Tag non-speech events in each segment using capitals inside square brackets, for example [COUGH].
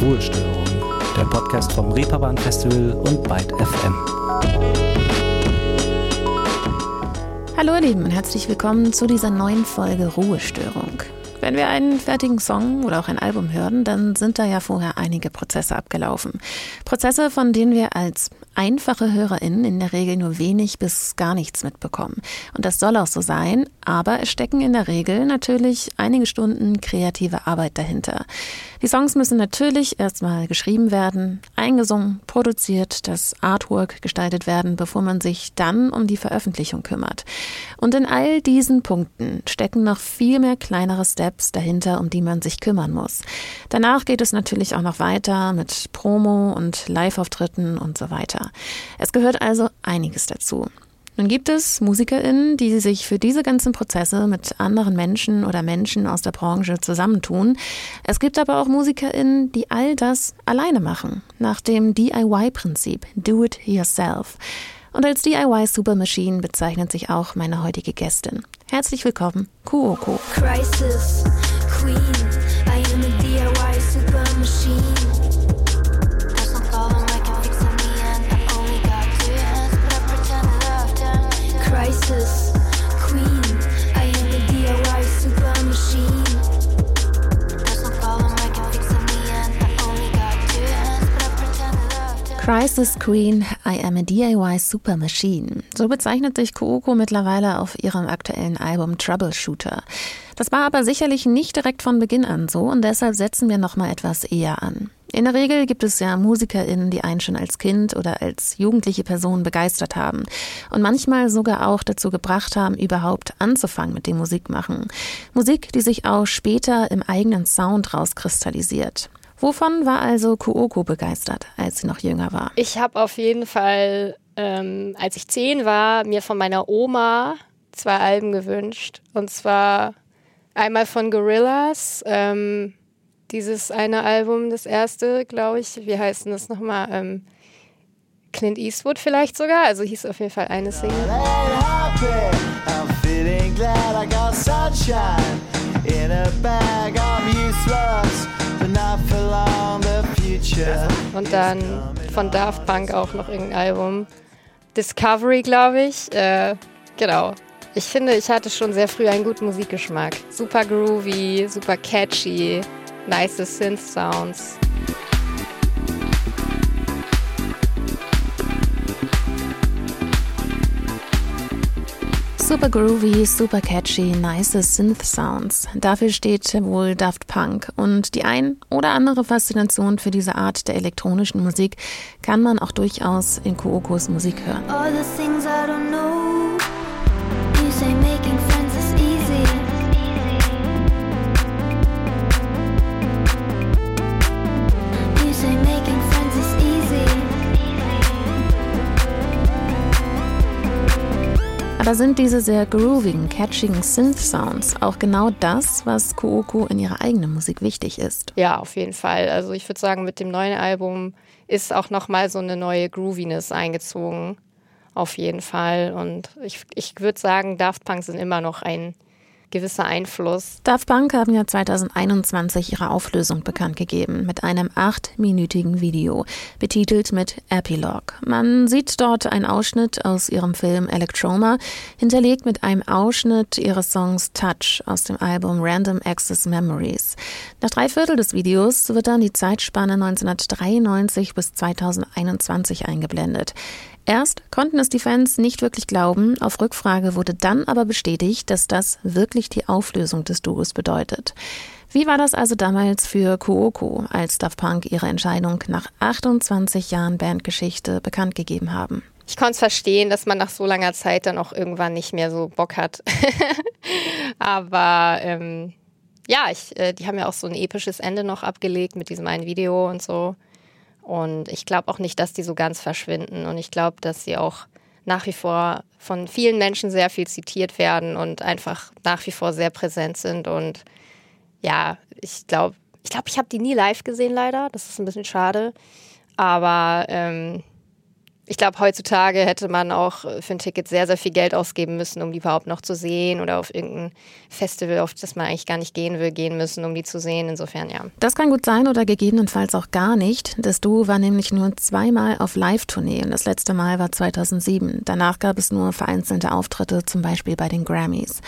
Ruhestörung, der Podcast vom Reeperbahn Festival und Byte FM. Hallo ihr Lieben und herzlich willkommen zu dieser neuen Folge Ruhestörung. Wenn wir einen fertigen Song oder auch ein Album hören, dann sind da ja vorher einige Prozesse abgelaufen. Prozesse, von denen wir als einfache HörerInnen in der Regel nur wenig bis gar nichts mitbekommen. Und das soll auch so sein, aber es stecken in der Regel natürlich einige Stunden kreative Arbeit dahinter. Die Songs müssen natürlich erstmal geschrieben werden, eingesungen, produziert, das Artwork gestaltet werden, bevor man sich dann um die Veröffentlichung kümmert. Und in all diesen Punkten stecken noch viel mehr kleinere Steps dahinter, um die man sich kümmern muss. Danach geht es natürlich auch noch weiter mit Promo und Live-Auftritten und so weiter. Es gehört also einiges dazu. Nun gibt es MusikerInnen, die sich für diese ganzen Prozesse mit anderen Menschen oder Menschen aus der Branche zusammentun. Es gibt aber auch MusikerInnen, die all das alleine machen, nach dem DIY-Prinzip, Do It Yourself. Und als DIY Supermachine bezeichnet sich auch meine heutige Gästin. Herzlich willkommen, Kuoko. Crisis, Queen, Crisis Queen, I am a DIY Super Machine. So bezeichnet sich Kooko mittlerweile auf ihrem aktuellen Album Troubleshooter. Das war aber sicherlich nicht direkt von Beginn an so und deshalb setzen wir noch mal etwas eher an. In der Regel gibt es ja MusikerInnen, die einen schon als Kind oder als jugendliche Person begeistert haben und manchmal sogar auch dazu gebracht haben, überhaupt anzufangen mit dem Musikmachen. Musik, die sich auch später im eigenen Sound rauskristallisiert. Wovon war also Kuoko begeistert, als sie noch jünger war? Ich habe auf jeden Fall, ähm, als ich zehn war, mir von meiner Oma zwei Alben gewünscht. Und zwar einmal von Gorillaz, ähm, dieses eine Album, das erste, glaube ich. Wie heißt denn das nochmal? Ähm, Clint Eastwood vielleicht sogar. Also hieß auf jeden Fall eine Single. Und dann von Daft Punk auch noch irgendein Album. Discovery, glaube ich. Äh, genau. Ich finde, ich hatte schon sehr früh einen guten Musikgeschmack. Super groovy, super catchy nice synth Super groovy, super catchy, nice Synth Sounds. Dafür steht wohl Daft Punk. Und die ein oder andere Faszination für diese Art der elektronischen Musik kann man auch durchaus in Kookos Musik hören. Aber sind diese sehr groovigen, catchigen Synth-Sounds auch genau das, was Kooko in ihrer eigenen Musik wichtig ist? Ja, auf jeden Fall. Also ich würde sagen, mit dem neuen Album ist auch nochmal so eine neue Grooviness eingezogen. Auf jeden Fall. Und ich, ich würde sagen, Daft Punk sind immer noch ein gewisser Einfluss. Daft Punk haben ja 2021 ihre Auflösung bekannt gegeben mit einem achtminütigen Video, betitelt mit Epilogue. Man sieht dort einen Ausschnitt aus ihrem Film Electroma, hinterlegt mit einem Ausschnitt ihres Songs Touch aus dem Album Random Access Memories. Nach drei Viertel des Videos wird dann die Zeitspanne 1993 bis 2021 eingeblendet. Erst konnten es die Fans nicht wirklich glauben, auf Rückfrage wurde dann aber bestätigt, dass das wirklich die Auflösung des Duos bedeutet. Wie war das also damals für Kuoko, als Daft Punk ihre Entscheidung nach 28 Jahren Bandgeschichte bekannt gegeben haben? Ich konnte es verstehen, dass man nach so langer Zeit dann auch irgendwann nicht mehr so Bock hat. [LAUGHS] aber ähm, ja, ich, äh, die haben ja auch so ein episches Ende noch abgelegt mit diesem einen Video und so. Und ich glaube auch nicht, dass die so ganz verschwinden. Und ich glaube, dass sie auch nach wie vor von vielen Menschen sehr viel zitiert werden und einfach nach wie vor sehr präsent sind. Und ja, ich glaube, ich glaube, ich habe die nie live gesehen, leider. Das ist ein bisschen schade. Aber ähm, ich glaube, heutzutage hätte man auch für ein Ticket sehr, sehr viel Geld ausgeben müssen, um die überhaupt noch zu sehen oder auf irgendein Festival, auf das man eigentlich gar nicht gehen will, gehen müssen, um die zu sehen. Insofern, ja. Das kann gut sein oder gegebenenfalls auch gar nicht. Das Duo war nämlich nur zweimal auf Live-Tournee und das letzte Mal war 2007. Danach gab es nur vereinzelte Auftritte, zum Beispiel bei den Grammys.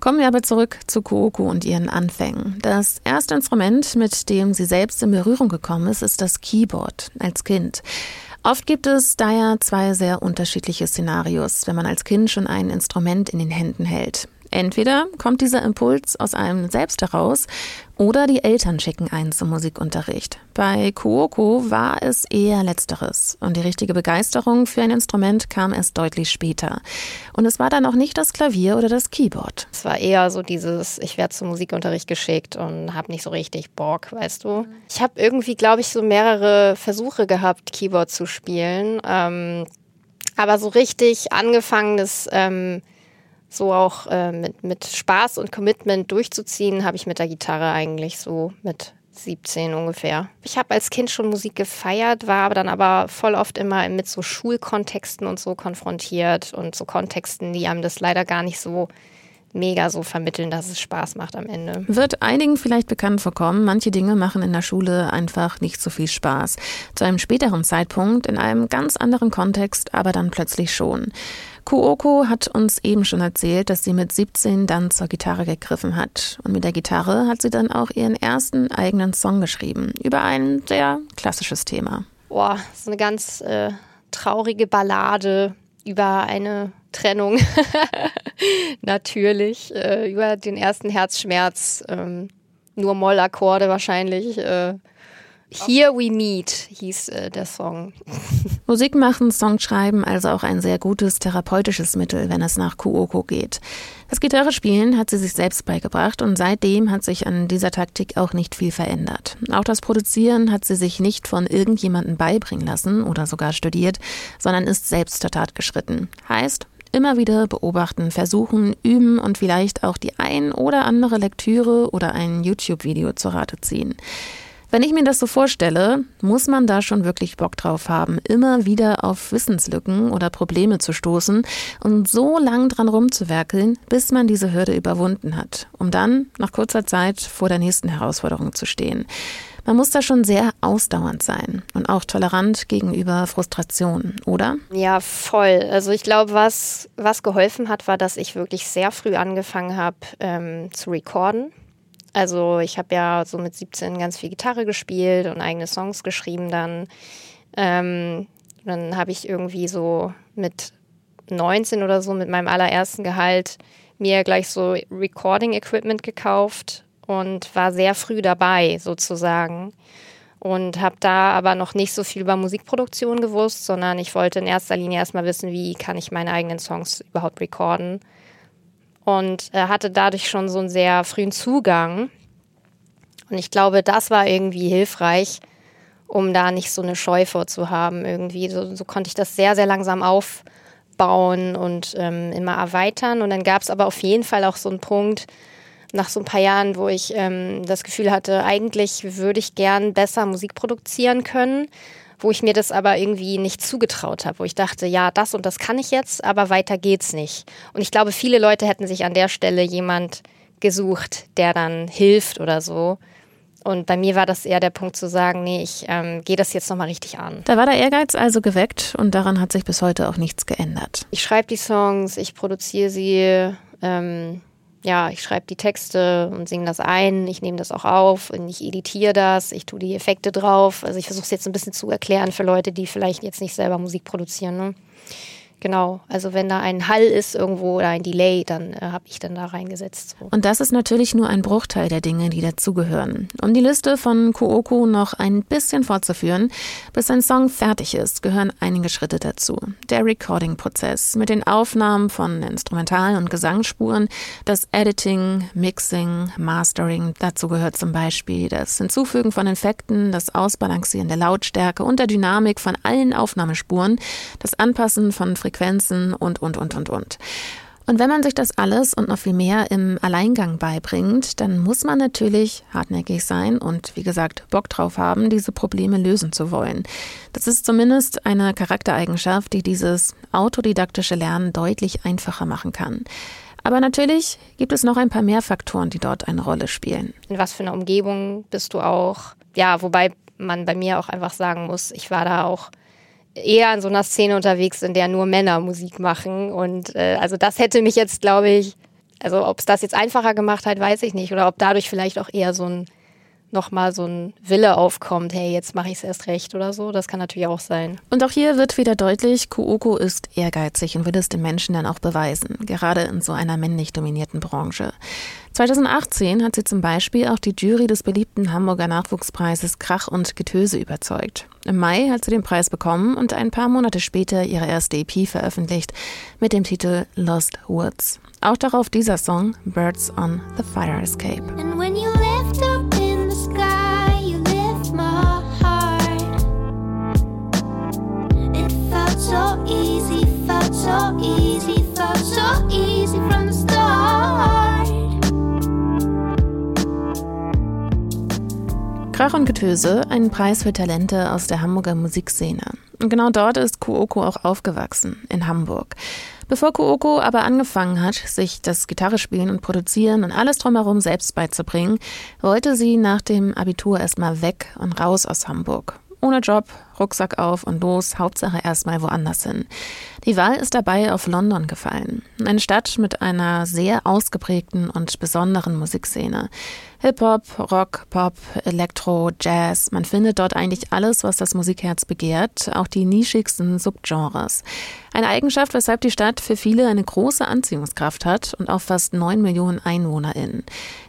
Kommen wir aber zurück zu Kooko und ihren Anfängen. Das erste Instrument, mit dem sie selbst in Berührung gekommen ist, ist das Keyboard als Kind. Oft gibt es daher zwei sehr unterschiedliche Szenarios, wenn man als Kind schon ein Instrument in den Händen hält. Entweder kommt dieser Impuls aus einem selbst heraus oder die Eltern schicken einen zum Musikunterricht. Bei Kuoko war es eher letzteres und die richtige Begeisterung für ein Instrument kam erst deutlich später. Und es war dann auch nicht das Klavier oder das Keyboard. Es war eher so dieses, ich werde zum Musikunterricht geschickt und habe nicht so richtig Bock, weißt du. Ich habe irgendwie, glaube ich, so mehrere Versuche gehabt, Keyboard zu spielen. Ähm, aber so richtig angefangen, das ähm, so auch äh, mit, mit Spaß und Commitment durchzuziehen, habe ich mit der Gitarre eigentlich so mit 17 ungefähr. Ich habe als Kind schon Musik gefeiert, war aber dann aber voll oft immer mit so Schulkontexten und so konfrontiert und so Kontexten, die einem das leider gar nicht so mega so vermitteln, dass es Spaß macht am Ende. Wird einigen vielleicht bekannt vorkommen, manche Dinge machen in der Schule einfach nicht so viel Spaß. Zu einem späteren Zeitpunkt, in einem ganz anderen Kontext, aber dann plötzlich schon. Kuoko hat uns eben schon erzählt, dass sie mit 17 dann zur Gitarre gegriffen hat. Und mit der Gitarre hat sie dann auch ihren ersten eigenen Song geschrieben über ein sehr klassisches Thema. Boah, so eine ganz äh, traurige Ballade über eine Trennung. [LAUGHS] Natürlich. Äh, über den ersten Herzschmerz. Ähm, nur Mollakkorde wahrscheinlich. Äh, Here We Meet hieß äh, der Song. [LAUGHS] Musik machen, Song schreiben, also auch ein sehr gutes therapeutisches Mittel, wenn es nach Kuoko geht. Das Gitarre spielen hat sie sich selbst beigebracht und seitdem hat sich an dieser Taktik auch nicht viel verändert. Auch das Produzieren hat sie sich nicht von irgendjemandem beibringen lassen oder sogar studiert, sondern ist selbst zur Tat geschritten. Heißt, Immer wieder beobachten, versuchen, üben und vielleicht auch die ein oder andere Lektüre oder ein YouTube-Video zur Rate ziehen. Wenn ich mir das so vorstelle, muss man da schon wirklich Bock drauf haben, immer wieder auf Wissenslücken oder Probleme zu stoßen und so lang dran rumzuwerkeln, bis man diese Hürde überwunden hat, um dann nach kurzer Zeit vor der nächsten Herausforderung zu stehen. Man muss da schon sehr ausdauernd sein und auch tolerant gegenüber Frustration, oder? Ja, voll. Also ich glaube, was, was geholfen hat, war, dass ich wirklich sehr früh angefangen habe ähm, zu recorden. Also ich habe ja so mit 17 ganz viel Gitarre gespielt und eigene Songs geschrieben dann. Ähm, dann habe ich irgendwie so mit 19 oder so mit meinem allerersten Gehalt mir gleich so Recording-Equipment gekauft und war sehr früh dabei sozusagen. Und habe da aber noch nicht so viel über Musikproduktion gewusst, sondern ich wollte in erster Linie erstmal wissen, wie kann ich meine eigenen Songs überhaupt recorden und er hatte dadurch schon so einen sehr frühen Zugang. Und ich glaube, das war irgendwie hilfreich, um da nicht so eine Scheu vorzuhaben. Irgendwie so, so konnte ich das sehr, sehr langsam aufbauen und ähm, immer erweitern. Und dann gab es aber auf jeden Fall auch so einen Punkt, nach so ein paar Jahren, wo ich ähm, das Gefühl hatte, eigentlich würde ich gern besser Musik produzieren können wo ich mir das aber irgendwie nicht zugetraut habe, wo ich dachte, ja, das und das kann ich jetzt, aber weiter geht's nicht. Und ich glaube, viele Leute hätten sich an der Stelle jemand gesucht, der dann hilft oder so. Und bei mir war das eher der Punkt zu sagen, nee, ich ähm, gehe das jetzt nochmal richtig an. Da war der Ehrgeiz also geweckt und daran hat sich bis heute auch nichts geändert. Ich schreibe die Songs, ich produziere sie. Ähm, ja, ich schreibe die Texte und singe das ein, ich nehme das auch auf und ich editiere das, ich tue die Effekte drauf. Also ich versuche es jetzt ein bisschen zu erklären für Leute, die vielleicht jetzt nicht selber Musik produzieren. Ne? Genau, also wenn da ein Hall ist irgendwo oder ein Delay, dann äh, habe ich dann da reingesetzt. So. Und das ist natürlich nur ein Bruchteil der Dinge, die dazugehören. Um die Liste von Kooko noch ein bisschen fortzuführen, bis ein Song fertig ist, gehören einige Schritte dazu. Der Recording-Prozess mit den Aufnahmen von Instrumental- und Gesangsspuren, das Editing, Mixing, Mastering, dazu gehört zum Beispiel das Hinzufügen von Effekten, das Ausbalancieren der Lautstärke und der Dynamik von allen Aufnahmespuren, das Anpassen von Frequenzen, Frequenzen und, und, und, und, und. Und wenn man sich das alles und noch viel mehr im Alleingang beibringt, dann muss man natürlich hartnäckig sein und wie gesagt Bock drauf haben, diese Probleme lösen zu wollen. Das ist zumindest eine Charaktereigenschaft, die dieses autodidaktische Lernen deutlich einfacher machen kann. Aber natürlich gibt es noch ein paar mehr Faktoren, die dort eine Rolle spielen. In was für einer Umgebung bist du auch? Ja, wobei man bei mir auch einfach sagen muss, ich war da auch eher in so einer Szene unterwegs, in der nur Männer Musik machen. Und äh, also das hätte mich jetzt, glaube ich, also ob es das jetzt einfacher gemacht hat, weiß ich nicht. Oder ob dadurch vielleicht auch eher so ein nochmal so ein Wille aufkommt, hey, jetzt mache ich es erst recht oder so. Das kann natürlich auch sein. Und auch hier wird wieder deutlich, Kuoko ist ehrgeizig und will es den Menschen dann auch beweisen, gerade in so einer männlich dominierten Branche. 2018 hat sie zum Beispiel auch die Jury des beliebten Hamburger Nachwuchspreises Krach und Getöse überzeugt. Im Mai hat sie den Preis bekommen und ein paar Monate später ihre erste EP veröffentlicht mit dem Titel Lost Woods. Auch darauf dieser Song Birds on the Fire Escape. So easy, felt so easy from the start. Krach und Getöse, ein Preis für Talente aus der Hamburger Musikszene. Und genau dort ist Kuoko auch aufgewachsen, in Hamburg. Bevor Kuoko aber angefangen hat, sich das Gitarrespielen und Produzieren und alles drumherum selbst beizubringen, wollte sie nach dem Abitur erstmal weg und raus aus Hamburg. Ohne Job, Rucksack auf und los, Hauptsache erstmal woanders hin. Die Wahl ist dabei auf London gefallen. Eine Stadt mit einer sehr ausgeprägten und besonderen Musikszene. Hip-Hop, Rock, Pop, Elektro, Jazz. Man findet dort eigentlich alles, was das Musikherz begehrt, auch die nischigsten Subgenres. Eine Eigenschaft, weshalb die Stadt für viele eine große Anziehungskraft hat und auch fast neun Millionen EinwohnerInnen.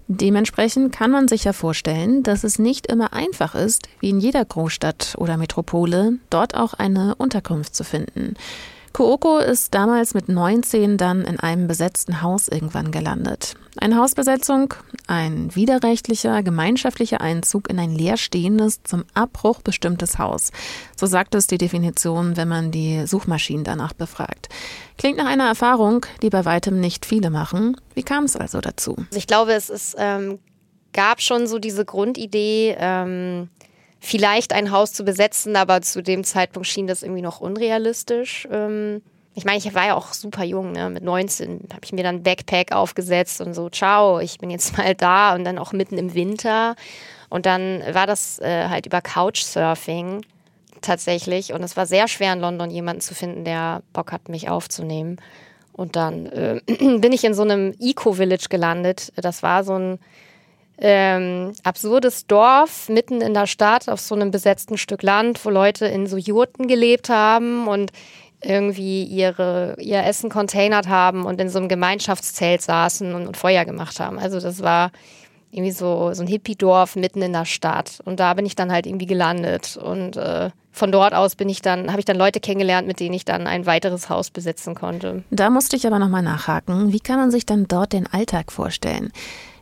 Dementsprechend kann man sich ja vorstellen, dass es nicht immer einfach ist, wie in jeder Großstadt oder Metropole, dort auch eine Unterkunft zu finden. Kooko ist damals mit 19 dann in einem besetzten Haus irgendwann gelandet. Eine Hausbesetzung, ein widerrechtlicher, gemeinschaftlicher Einzug in ein leerstehendes, zum Abbruch bestimmtes Haus. So sagt es die Definition, wenn man die Suchmaschinen danach befragt. Klingt nach einer Erfahrung, die bei weitem nicht viele machen. Wie kam es also dazu? Also ich glaube, es ist, ähm, gab schon so diese Grundidee, ähm, vielleicht ein Haus zu besetzen, aber zu dem Zeitpunkt schien das irgendwie noch unrealistisch. Ähm, ich meine, ich war ja auch super jung, ne? mit 19 habe ich mir dann Backpack aufgesetzt und so, ciao, ich bin jetzt [LAUGHS] mal da und dann auch mitten im Winter. Und dann war das äh, halt über Couchsurfing tatsächlich und es war sehr schwer in London jemanden zu finden, der Bock hat, mich aufzunehmen. Und dann äh, [CLEARS THROAT] bin ich in so einem Eco-Village gelandet. Das war so ein ähm, absurdes Dorf mitten in der Stadt auf so einem besetzten Stück Land, wo Leute in so Jurten gelebt haben und irgendwie ihre, ihr Essen containert haben und in so einem Gemeinschaftszelt saßen und, und Feuer gemacht haben. Also das war irgendwie so, so ein Hippie-Dorf mitten in der Stadt. Und da bin ich dann halt irgendwie gelandet. Und äh, von dort aus bin ich dann, habe ich dann Leute kennengelernt, mit denen ich dann ein weiteres Haus besitzen konnte. Da musste ich aber nochmal nachhaken. Wie kann man sich dann dort den Alltag vorstellen?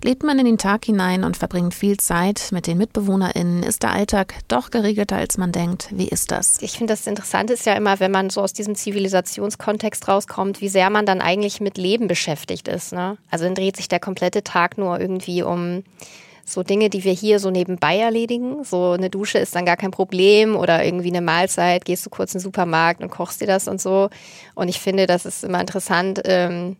Lebt man in den Tag hinein und verbringt viel Zeit mit den MitbewohnerInnen, ist der Alltag doch geregelter, als man denkt. Wie ist das? Ich finde, das Interessante ist ja immer, wenn man so aus diesem Zivilisationskontext rauskommt, wie sehr man dann eigentlich mit Leben beschäftigt ist. Ne? Also dann dreht sich der komplette Tag nur irgendwie um so Dinge, die wir hier so nebenbei erledigen. So eine Dusche ist dann gar kein Problem oder irgendwie eine Mahlzeit, gehst du kurz in den Supermarkt und kochst dir das und so. Und ich finde, das ist immer interessant, ähm,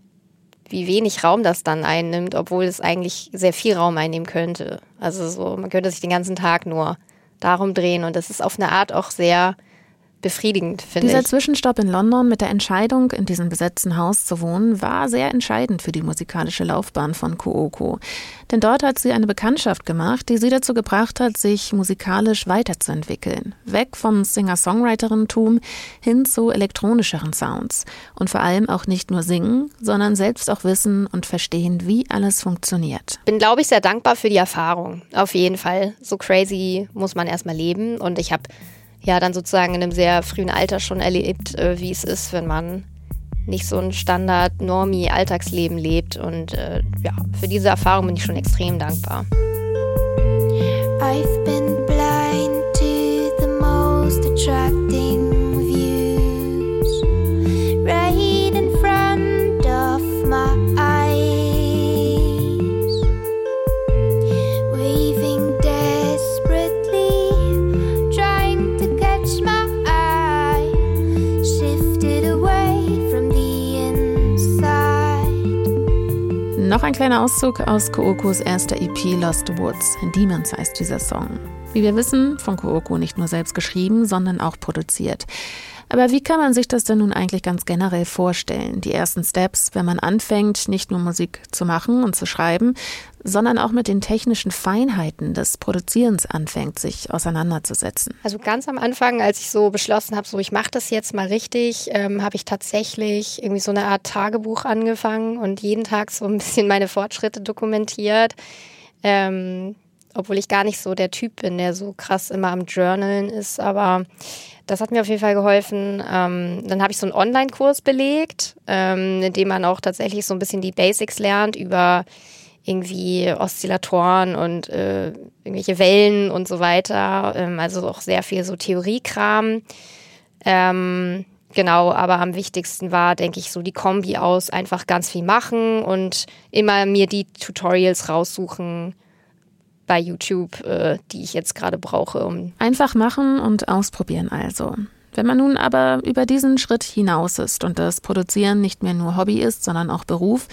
wie wenig Raum das dann einnimmt, obwohl es eigentlich sehr viel Raum einnehmen könnte. Also so, man könnte sich den ganzen Tag nur darum drehen und das ist auf eine Art auch sehr befriedigend, finde ich. Dieser Zwischenstopp in London mit der Entscheidung, in diesem besetzten Haus zu wohnen, war sehr entscheidend für die musikalische Laufbahn von Kuoko. Denn dort hat sie eine Bekanntschaft gemacht, die sie dazu gebracht hat, sich musikalisch weiterzuentwickeln. Weg vom Singer-Songwriterin-Tum hin zu elektronischeren Sounds. Und vor allem auch nicht nur singen, sondern selbst auch wissen und verstehen, wie alles funktioniert. Bin, glaube ich, sehr dankbar für die Erfahrung. Auf jeden Fall. So crazy muss man erstmal leben. Und ich habe ja dann sozusagen in einem sehr frühen Alter schon erlebt, äh, wie es ist, wenn man nicht so ein Standard-Normie-Alltagsleben lebt. Und äh, ja, für diese Erfahrung bin ich schon extrem dankbar. I've been blind to the most attracting Noch ein kleiner Auszug aus Kookos erster EP Lost Woods. Demons heißt dieser Song. Wie wir wissen, von Kooko nicht nur selbst geschrieben, sondern auch produziert. Aber wie kann man sich das denn nun eigentlich ganz generell vorstellen? Die ersten Steps, wenn man anfängt, nicht nur Musik zu machen und zu schreiben, sondern auch mit den technischen Feinheiten des Produzierens anfängt, sich auseinanderzusetzen. Also ganz am Anfang, als ich so beschlossen habe, so ich mache das jetzt mal richtig, ähm, habe ich tatsächlich irgendwie so eine Art Tagebuch angefangen und jeden Tag so ein bisschen meine Fortschritte dokumentiert. Ähm, obwohl ich gar nicht so der Typ bin, der so krass immer am Journalen ist, aber das hat mir auf jeden Fall geholfen. Ähm, dann habe ich so einen Online-Kurs belegt, ähm, in dem man auch tatsächlich so ein bisschen die Basics lernt über irgendwie Oszillatoren und äh, irgendwelche Wellen und so weiter. Ähm, also auch sehr viel so Theoriekram. Ähm, genau, aber am wichtigsten war, denke ich, so die Kombi aus einfach ganz viel machen und immer mir die Tutorials raussuchen, bei YouTube, äh, die ich jetzt gerade brauche. Einfach machen und ausprobieren also. Wenn man nun aber über diesen Schritt hinaus ist und das Produzieren nicht mehr nur Hobby ist, sondern auch Beruf,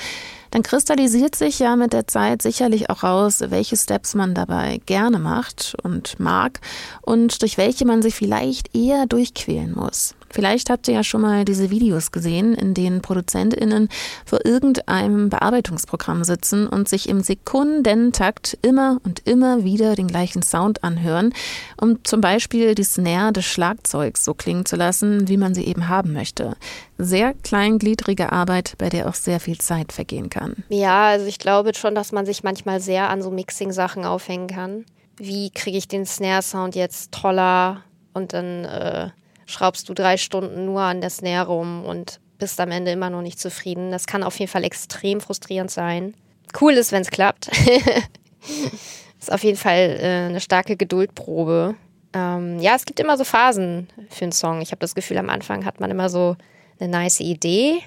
dann kristallisiert sich ja mit der Zeit sicherlich auch raus, welche Steps man dabei gerne macht und mag und durch welche man sich vielleicht eher durchquälen muss. Vielleicht habt ihr ja schon mal diese Videos gesehen, in denen ProduzentInnen vor irgendeinem Bearbeitungsprogramm sitzen und sich im Sekundentakt immer und immer wieder den gleichen Sound anhören, um zum Beispiel die Snare des Schlagzeugs so klingen zu lassen, wie man sie eben haben möchte. Sehr kleingliedrige Arbeit, bei der auch sehr viel Zeit vergehen kann. Ja, also ich glaube schon, dass man sich manchmal sehr an so Mixing-Sachen aufhängen kann. Wie kriege ich den Snare-Sound jetzt toller und dann äh, schraubst du drei Stunden nur an der Snare rum und bist am Ende immer noch nicht zufrieden. Das kann auf jeden Fall extrem frustrierend sein. Cool ist, wenn es klappt. [LAUGHS] ist auf jeden Fall äh, eine starke Geduldprobe. Ähm, ja, es gibt immer so Phasen für einen Song. Ich habe das Gefühl, am Anfang hat man immer so eine nice Idee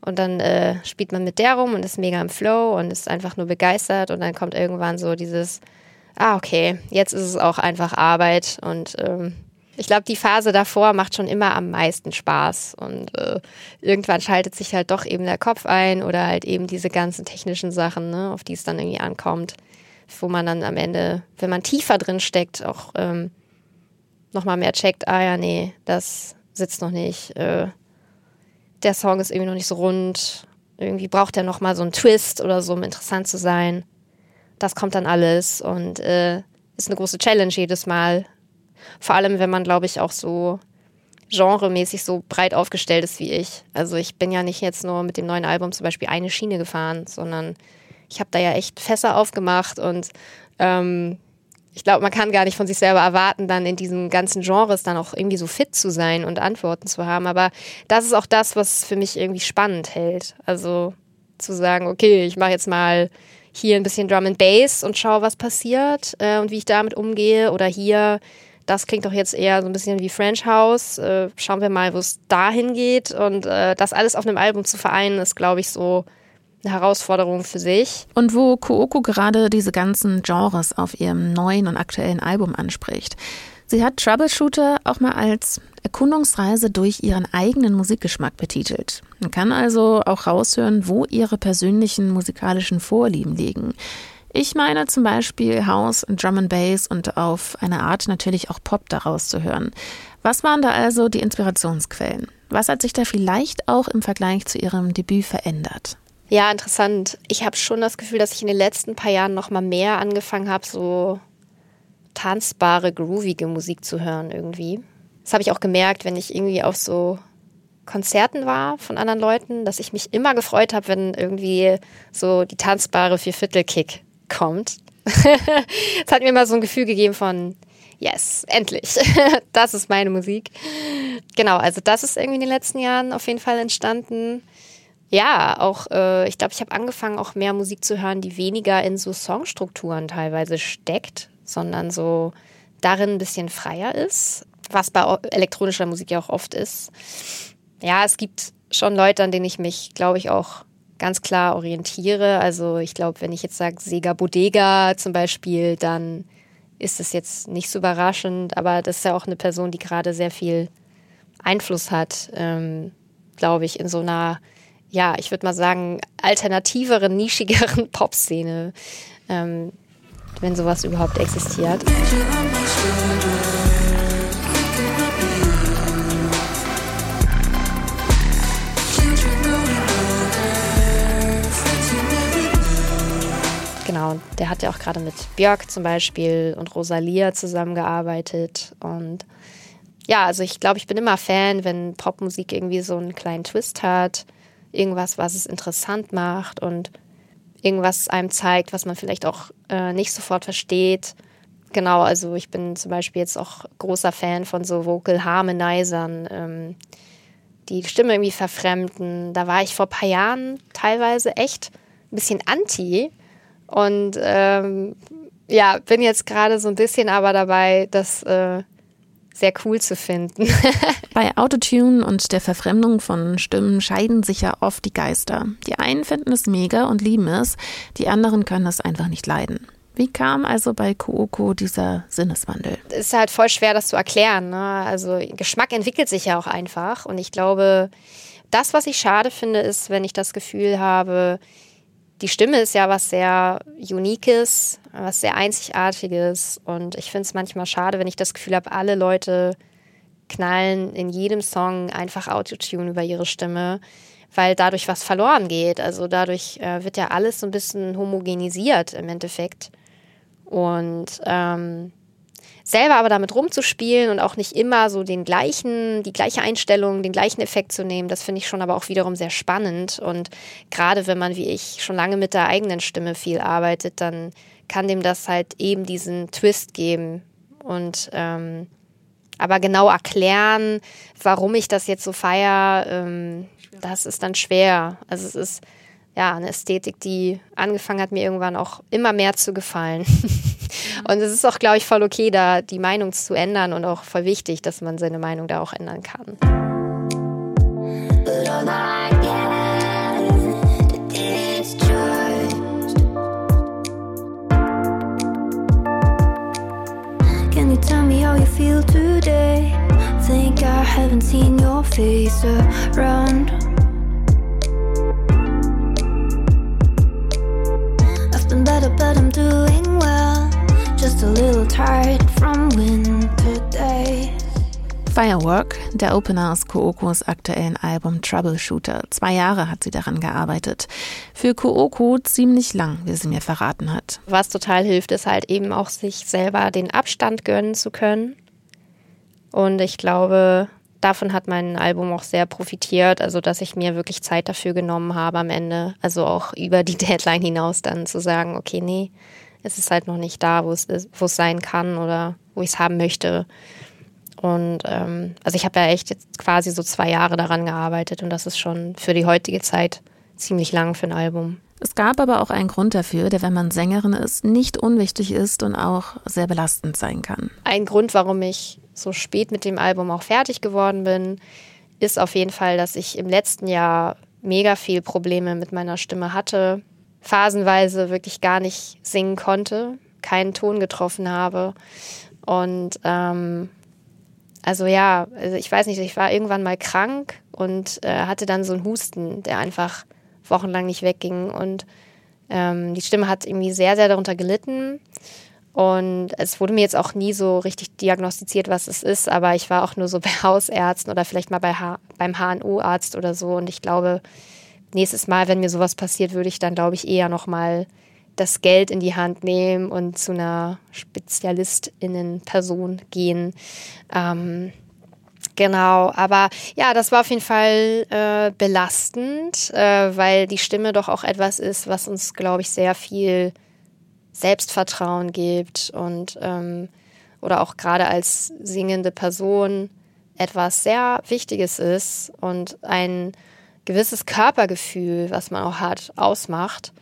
und dann äh, spielt man mit der rum und ist mega im Flow und ist einfach nur begeistert und dann kommt irgendwann so dieses, ah, okay, jetzt ist es auch einfach Arbeit und ähm, ich glaube, die Phase davor macht schon immer am meisten Spaß und äh, irgendwann schaltet sich halt doch eben der Kopf ein oder halt eben diese ganzen technischen Sachen, ne, auf die es dann irgendwie ankommt, wo man dann am Ende, wenn man tiefer drin steckt, auch ähm, nochmal mehr checkt, ah ja, nee, das sitzt noch nicht, äh, der Song ist irgendwie noch nicht so rund, irgendwie braucht er nochmal so einen Twist oder so, um interessant zu sein. Das kommt dann alles und äh, ist eine große Challenge jedes Mal, vor allem, wenn man, glaube ich, auch so genremäßig so breit aufgestellt ist wie ich. Also ich bin ja nicht jetzt nur mit dem neuen Album zum Beispiel eine Schiene gefahren, sondern ich habe da ja echt Fässer aufgemacht und ähm, ich glaube, man kann gar nicht von sich selber erwarten, dann in diesen ganzen Genres dann auch irgendwie so fit zu sein und Antworten zu haben. Aber das ist auch das, was für mich irgendwie spannend hält. Also zu sagen, okay, ich mache jetzt mal hier ein bisschen Drum and Bass und schaue, was passiert äh, und wie ich damit umgehe. Oder hier das klingt doch jetzt eher so ein bisschen wie French House. Äh, schauen wir mal, wo es dahin geht. Und äh, das alles auf einem Album zu vereinen, ist, glaube ich, so eine Herausforderung für sich. Und wo Kooko gerade diese ganzen Genres auf ihrem neuen und aktuellen Album anspricht. Sie hat Troubleshooter auch mal als Erkundungsreise durch ihren eigenen Musikgeschmack betitelt. Man kann also auch raushören, wo ihre persönlichen musikalischen Vorlieben liegen. Ich meine zum Beispiel House Drum and Bass und auf eine Art natürlich auch Pop daraus zu hören. Was waren da also die Inspirationsquellen? Was hat sich da vielleicht auch im Vergleich zu Ihrem Debüt verändert? Ja, interessant. Ich habe schon das Gefühl, dass ich in den letzten paar Jahren noch mal mehr angefangen habe, so tanzbare, groovige Musik zu hören irgendwie. Das habe ich auch gemerkt, wenn ich irgendwie auf so Konzerten war von anderen Leuten, dass ich mich immer gefreut habe, wenn irgendwie so die tanzbare Vierviertel-Kick kommt. [LAUGHS] Es hat mir mal so ein Gefühl gegeben von, yes, endlich, [LAUGHS] das ist meine Musik. Genau, also das ist irgendwie in den letzten Jahren auf jeden Fall entstanden. Ja, auch, äh, ich glaube, ich habe angefangen, auch mehr Musik zu hören, die weniger in so Songstrukturen teilweise steckt, sondern so darin ein bisschen freier ist, was bei elektronischer Musik ja auch oft ist. Ja, es gibt schon Leute, an denen ich mich, glaube ich, auch ganz klar orientiere. Also ich glaube, wenn ich jetzt sage Sega Bodega zum Beispiel, dann ist es jetzt nicht so überraschend, aber das ist ja auch eine Person, die gerade sehr viel Einfluss hat, ähm, glaube ich, in so einer ja, ich würde mal sagen, alternativeren, nischigeren [LAUGHS] Popszene, ähm, wenn sowas überhaupt existiert. Genau, der hat ja auch gerade mit Björk zum Beispiel und Rosalia zusammengearbeitet. Und ja, also ich glaube, ich bin immer Fan, wenn Popmusik irgendwie so einen kleinen Twist hat, irgendwas, was es interessant macht und irgendwas einem zeigt, was man vielleicht auch äh, nicht sofort versteht. Genau, also ich bin zum Beispiel jetzt auch großer Fan von so Vocal Harmonizern, ähm, die Stimme irgendwie verfremden. Da war ich vor ein paar Jahren teilweise echt ein bisschen anti, und ähm, ja, bin jetzt gerade so ein bisschen aber dabei, das äh, sehr cool zu finden. [LAUGHS] Bei Autotune und der Verfremdung von Stimmen scheiden sich ja oft die Geister. Die einen finden es mega und lieben es, die anderen können es einfach nicht leiden. Wie kam also bei Kooko dieser Sinneswandel? Es ist halt voll schwer, das zu erklären. Ne? Also Geschmack entwickelt sich ja auch einfach. Und ich glaube, das, was ich schade finde, ist, wenn ich das Gefühl habe, die Stimme ist ja was sehr Uniques, was sehr Einzigartiges. Und ich finde es manchmal schade, wenn ich das Gefühl habe, alle Leute knallen in jedem Song einfach Autotune über ihre Stimme, weil dadurch was verloren geht. Also dadurch äh, wird ja alles so ein bisschen homogenisiert im Endeffekt. Und ähm, selber aber damit rumzuspielen und auch nicht immer so den gleichen, die gleiche Einstellung, den gleichen Effekt zu nehmen, das finde ich schon aber auch wiederum sehr spannend. Und gerade wenn man wie ich schon lange mit der eigenen Stimme viel arbeitet, dann kann dem das halt eben diesen Twist geben. Und ähm, aber genau erklären, warum ich das jetzt so feiere, ähm, das ist dann schwer. Also es ist ja eine Ästhetik, die angefangen hat, mir irgendwann auch immer mehr zu gefallen. [LAUGHS] Und es ist auch, glaube ich, voll okay, da die Meinung zu ändern und auch voll wichtig, dass man seine Meinung da auch ändern kann. Can you tell me how you feel today? Think I haven't seen your face around. Firework, der Opener aus Kookos aktuellen Album Troubleshooter. Zwei Jahre hat sie daran gearbeitet. Für Kooko ziemlich lang, wie sie mir verraten hat. Was total hilft, ist halt eben auch sich selber den Abstand gönnen zu können. Und ich glaube, davon hat mein Album auch sehr profitiert, also dass ich mir wirklich Zeit dafür genommen habe am Ende, also auch über die [LAUGHS] Deadline hinaus dann zu sagen, okay, nee, es ist halt noch nicht da, wo es, ist, wo es sein kann oder wo ich es haben möchte. Und ähm, also ich habe ja echt jetzt quasi so zwei Jahre daran gearbeitet und das ist schon für die heutige Zeit ziemlich lang für ein Album. Es gab aber auch einen Grund dafür, der, wenn man Sängerin ist, nicht unwichtig ist und auch sehr belastend sein kann. Ein Grund, warum ich so spät mit dem Album auch fertig geworden bin, ist auf jeden Fall, dass ich im letzten Jahr mega viel Probleme mit meiner Stimme hatte phasenweise wirklich gar nicht singen konnte, keinen Ton getroffen habe. Und ähm, also ja, also ich weiß nicht, ich war irgendwann mal krank und äh, hatte dann so einen Husten, der einfach wochenlang nicht wegging. Und ähm, die Stimme hat irgendwie sehr, sehr darunter gelitten. Und es wurde mir jetzt auch nie so richtig diagnostiziert, was es ist, aber ich war auch nur so [LAUGHS] bei Hausärzten oder vielleicht mal bei H beim HNO-Arzt oder so. Und ich glaube, nächstes Mal, wenn mir sowas passiert, würde ich dann, glaube ich, eher nochmal das Geld in die Hand nehmen und zu einer Spezialistinnen-Person gehen. Ähm, genau, aber ja, das war auf jeden Fall äh, belastend, äh, weil die Stimme doch auch etwas ist, was uns, glaube ich, sehr viel Selbstvertrauen gibt und ähm, oder auch gerade als singende Person etwas sehr Wichtiges ist und ein gewisses Körpergefühl, was man auch hat, ausmacht.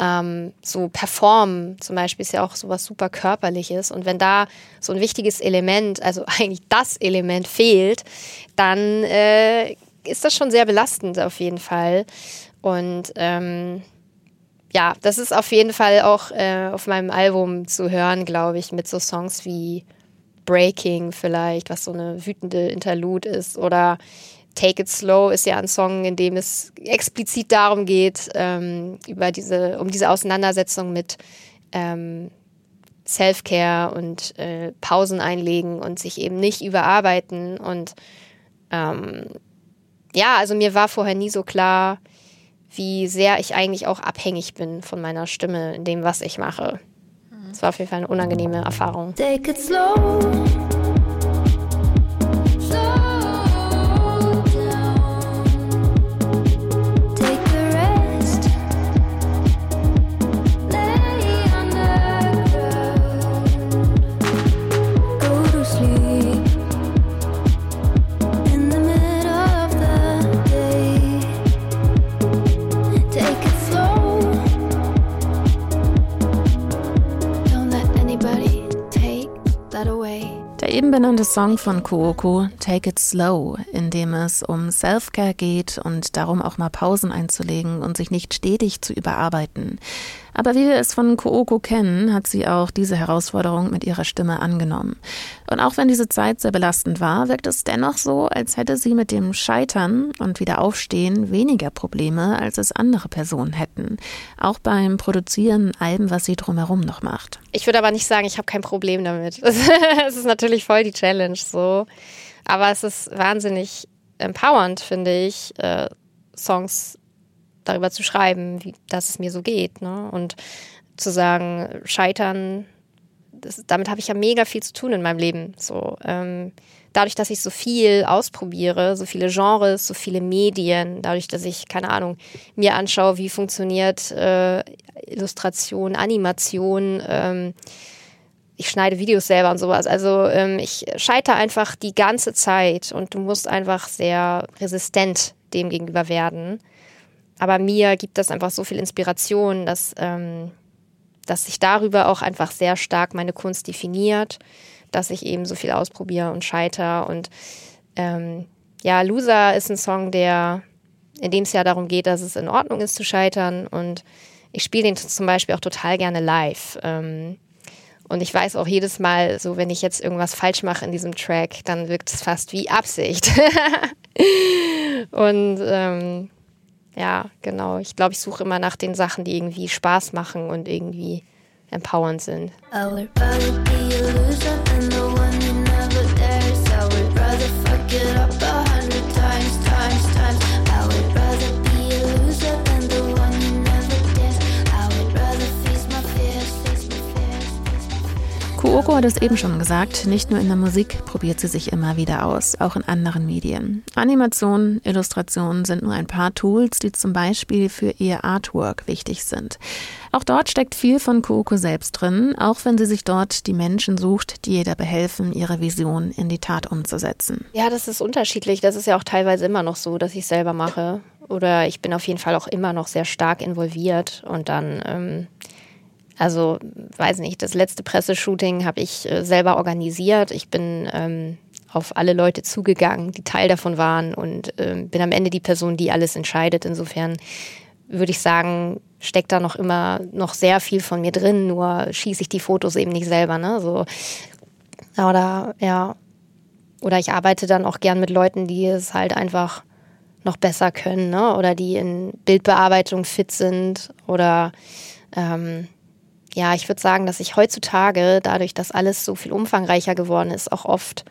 Ähm, so performen zum Beispiel ist ja auch sowas super körperliches. Und wenn da so ein wichtiges Element, also [LAUGHS] eigentlich das Element fehlt, dann äh, ist das schon sehr belastend auf jeden Fall. Und ähm, ja, das ist auf jeden Fall auch äh, auf meinem Album zu hören, glaube ich, mit so Songs wie Breaking vielleicht, was so eine wütende Interlude ist, oder Take It Slow ist ja ein Song, in dem es explizit darum geht, ähm, über diese, um diese Auseinandersetzung mit ähm, Self-Care und äh, Pausen einlegen und sich eben nicht überarbeiten. Und ähm, ja, also mir war vorher nie so klar, wie sehr ich eigentlich auch abhängig bin von meiner Stimme in dem, was ich mache. Es war auf jeden Fall eine unangenehme Erfahrung. Take it slow. Eben benannte Song von Kooko, Take It Slow, in dem es um Self-Care geht und darum auch mal Pausen einzulegen und sich nicht stetig zu überarbeiten. Aber wie wir es von Kooko kennen, hat sie auch diese Herausforderung mit ihrer Stimme angenommen. Und auch wenn diese Zeit sehr belastend war, wirkt es dennoch so, als hätte sie mit dem Scheitern und Wiederaufstehen weniger Probleme, als es andere Personen hätten. Auch beim Produzieren allem, was sie drumherum noch macht. Ich würde aber nicht sagen, ich habe kein Problem damit. [LAUGHS] Es ist natürlich voll die Challenge so. Aber es ist wahnsinnig empowernd, finde ich, äh, Songs darüber zu schreiben, wie, dass es mir so geht. Ne? Und zu sagen, scheitern, das, damit habe ich ja mega viel zu tun in meinem Leben. So, ähm, dadurch, dass ich so viel ausprobiere, so viele Genres, so viele Medien, dadurch, dass ich, keine Ahnung, mir anschaue, wie funktioniert äh, Illustration, Animation, ähm, ich schneide Videos selber und sowas. Also ähm, ich scheitere einfach die ganze Zeit und du musst einfach sehr resistent dem gegenüber werden aber mir gibt das einfach so viel Inspiration, dass, ähm, dass sich darüber auch einfach sehr stark meine Kunst definiert, dass ich eben so viel ausprobiere und scheiter. Und ähm, ja, Loser ist ein Song, der in dem es ja darum geht, dass es in Ordnung ist zu scheitern. Und ich spiele den zum Beispiel auch total gerne live. Ähm, und ich weiß auch jedes Mal, so wenn ich jetzt irgendwas falsch mache in diesem Track, dann wirkt es fast wie Absicht. [LAUGHS] und ähm, ja, genau. Ich glaube, ich suche immer nach den Sachen, die irgendwie Spaß machen und irgendwie empowernd sind. I be Kuoko hat es eben schon gesagt, nicht nur in der Musik probiert sie sich immer wieder aus, auch in anderen Medien. Animationen, Illustrationen sind nur ein paar Tools, die zum Beispiel für ihr Artwork wichtig sind. Auch dort steckt viel von Coco selbst drin, auch wenn sie sich dort die Menschen sucht, die ihr dabei helfen, ihre Vision in die Tat umzusetzen. Ja, das ist unterschiedlich. Das ist ja auch teilweise immer noch so, dass ich selber mache. Oder ich bin auf jeden Fall auch immer noch sehr stark involviert und dann. Ähm also, weiß nicht, das letzte Presseshooting habe ich äh, selber organisiert. Ich bin ähm, auf alle Leute zugegangen, die Teil davon waren und äh, bin am Ende die Person, die alles entscheidet. Insofern würde ich sagen, steckt da noch immer noch sehr viel von mir drin, nur schieße ich die Fotos eben nicht selber, ne? So. Oder ja. Oder ich arbeite dann auch gern mit Leuten, die es halt einfach noch besser können, ne? Oder die in Bildbearbeitung fit sind. Oder ähm, ja, ich würde sagen, dass ich heutzutage, dadurch, dass alles so viel umfangreicher geworden ist, auch oft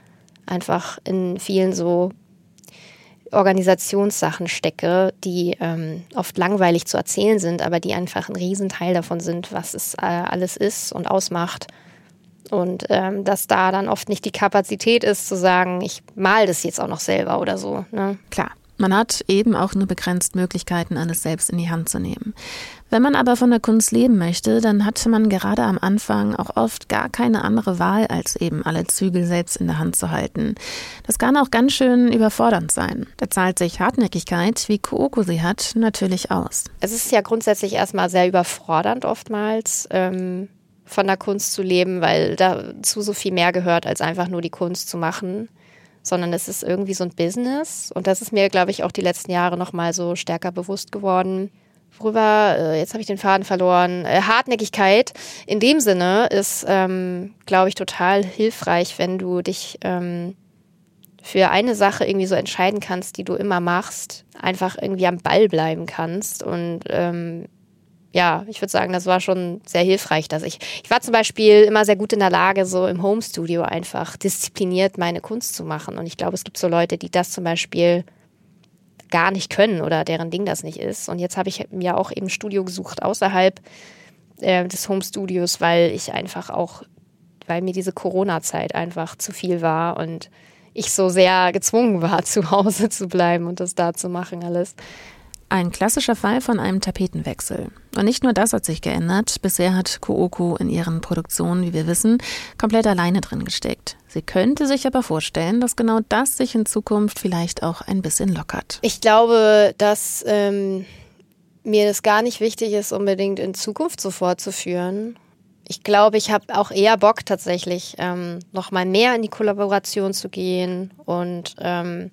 einfach in vielen so Organisationssachen stecke, die ähm, oft langweilig zu erzählen sind, aber die einfach ein Riesenteil davon sind, was es äh, alles ist und ausmacht. Und ähm, dass da dann oft nicht die Kapazität ist, zu sagen, ich mal das jetzt auch noch selber oder so. Ne? Klar. Man hat eben auch nur begrenzt Möglichkeiten, alles selbst in die Hand zu nehmen. Wenn man aber von der Kunst leben möchte, dann hatte man gerade am Anfang auch oft gar keine andere Wahl, als eben alle Zügel selbst in der Hand zu halten. Das kann auch ganz schön überfordernd sein. Da zahlt sich Hartnäckigkeit, wie Kooko sie hat, natürlich aus. Es ist ja grundsätzlich erstmal sehr überfordernd oftmals. Ähm von der Kunst zu leben, weil dazu so viel mehr gehört, als einfach nur die Kunst zu machen sondern es ist irgendwie so ein Business. Und das ist mir, glaube ich, auch die letzten Jahre nochmal so stärker bewusst geworden. Worüber, äh, jetzt habe ich den Faden verloren, äh, Hartnäckigkeit in dem Sinne ist, ähm, glaube ich, total hilfreich, wenn du dich ähm, für eine Sache irgendwie so entscheiden kannst, die du immer machst, einfach irgendwie am Ball bleiben kannst. Und ähm, ja, ich würde sagen, das war schon sehr hilfreich, dass ich, ich war zum Beispiel immer sehr gut in der Lage, so im Homestudio einfach diszipliniert meine Kunst zu machen. Und ich glaube, es gibt so Leute, die das zum Beispiel gar nicht können oder deren Ding das nicht ist. Und jetzt habe ich mir auch eben Studio gesucht außerhalb äh, des Homestudios, weil ich einfach auch, weil mir diese Corona-Zeit einfach zu viel war und ich so sehr gezwungen war, [LAUGHS] zu Hause zu bleiben und das da zu machen alles. Ein klassischer Fall von einem Tapetenwechsel. Und nicht nur das hat sich geändert. Bisher hat Kooko in ihren Produktionen, wie wir wissen, komplett alleine drin gesteckt. Sie könnte sich aber vorstellen, dass genau das sich in Zukunft vielleicht auch ein bisschen lockert. Ich glaube, dass ähm, mir das gar nicht wichtig ist, unbedingt in Zukunft so fortzuführen. Ich glaube, ich habe auch eher Bock tatsächlich, ähm, noch mal mehr in die Kollaboration zu gehen und ähm,